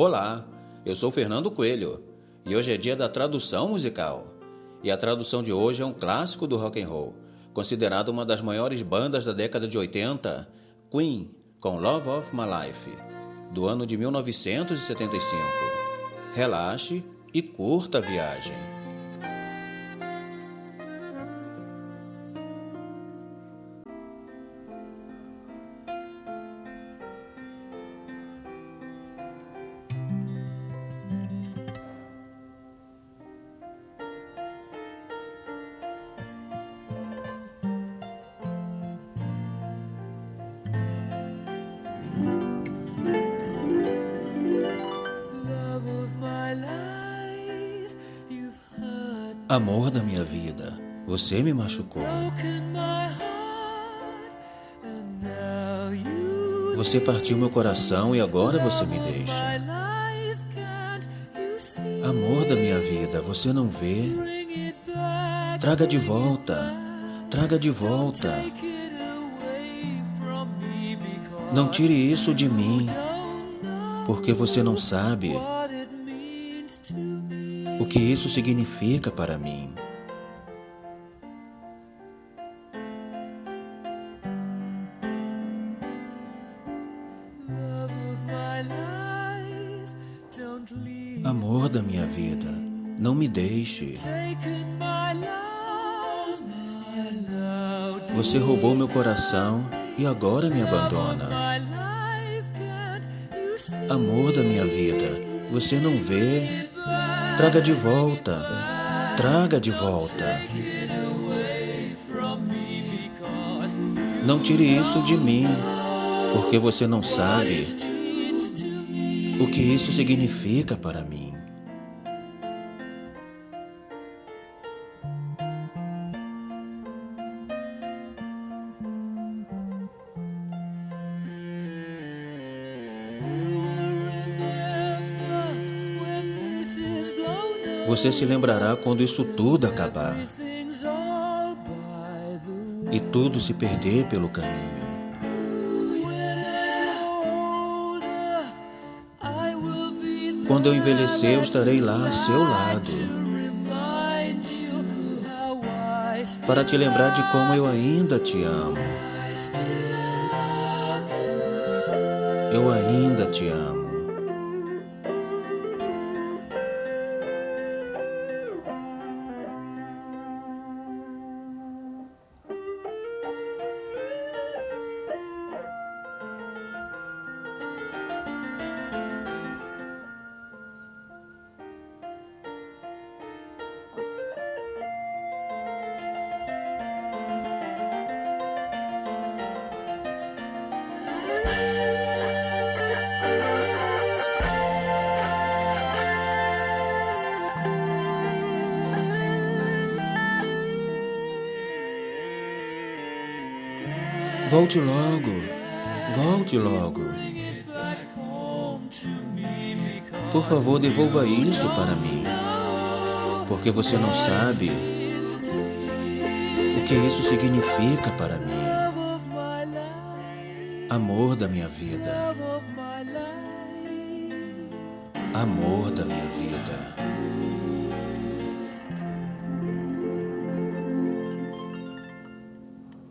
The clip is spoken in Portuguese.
Olá, eu sou Fernando Coelho e hoje é dia da tradução musical. E a tradução de hoje é um clássico do rock and roll, considerado uma das maiores bandas da década de 80, Queen, com Love of My Life, do ano de 1975. Relaxe e curta a viagem. Amor da minha vida, você me machucou. Você partiu meu coração e agora você me deixa. Amor da minha vida, você não vê? Traga de volta, traga de volta. Não tire isso de mim, porque você não sabe o que isso significa para mim. Amor da minha vida, não me deixe. Você roubou meu coração e agora me abandona. Amor da minha vida, você não vê Traga de volta, traga de volta. Não tire isso de mim, porque você não sabe o que isso significa para mim. Você se lembrará quando isso tudo acabar e tudo se perder pelo caminho. Quando eu envelhecer, eu estarei lá a seu lado para te lembrar de como eu ainda te amo. Eu ainda te amo. Volte logo, volte logo. Por favor, devolva isso para mim, porque você não sabe o que isso significa para mim. Amor da minha vida, amor da minha vida.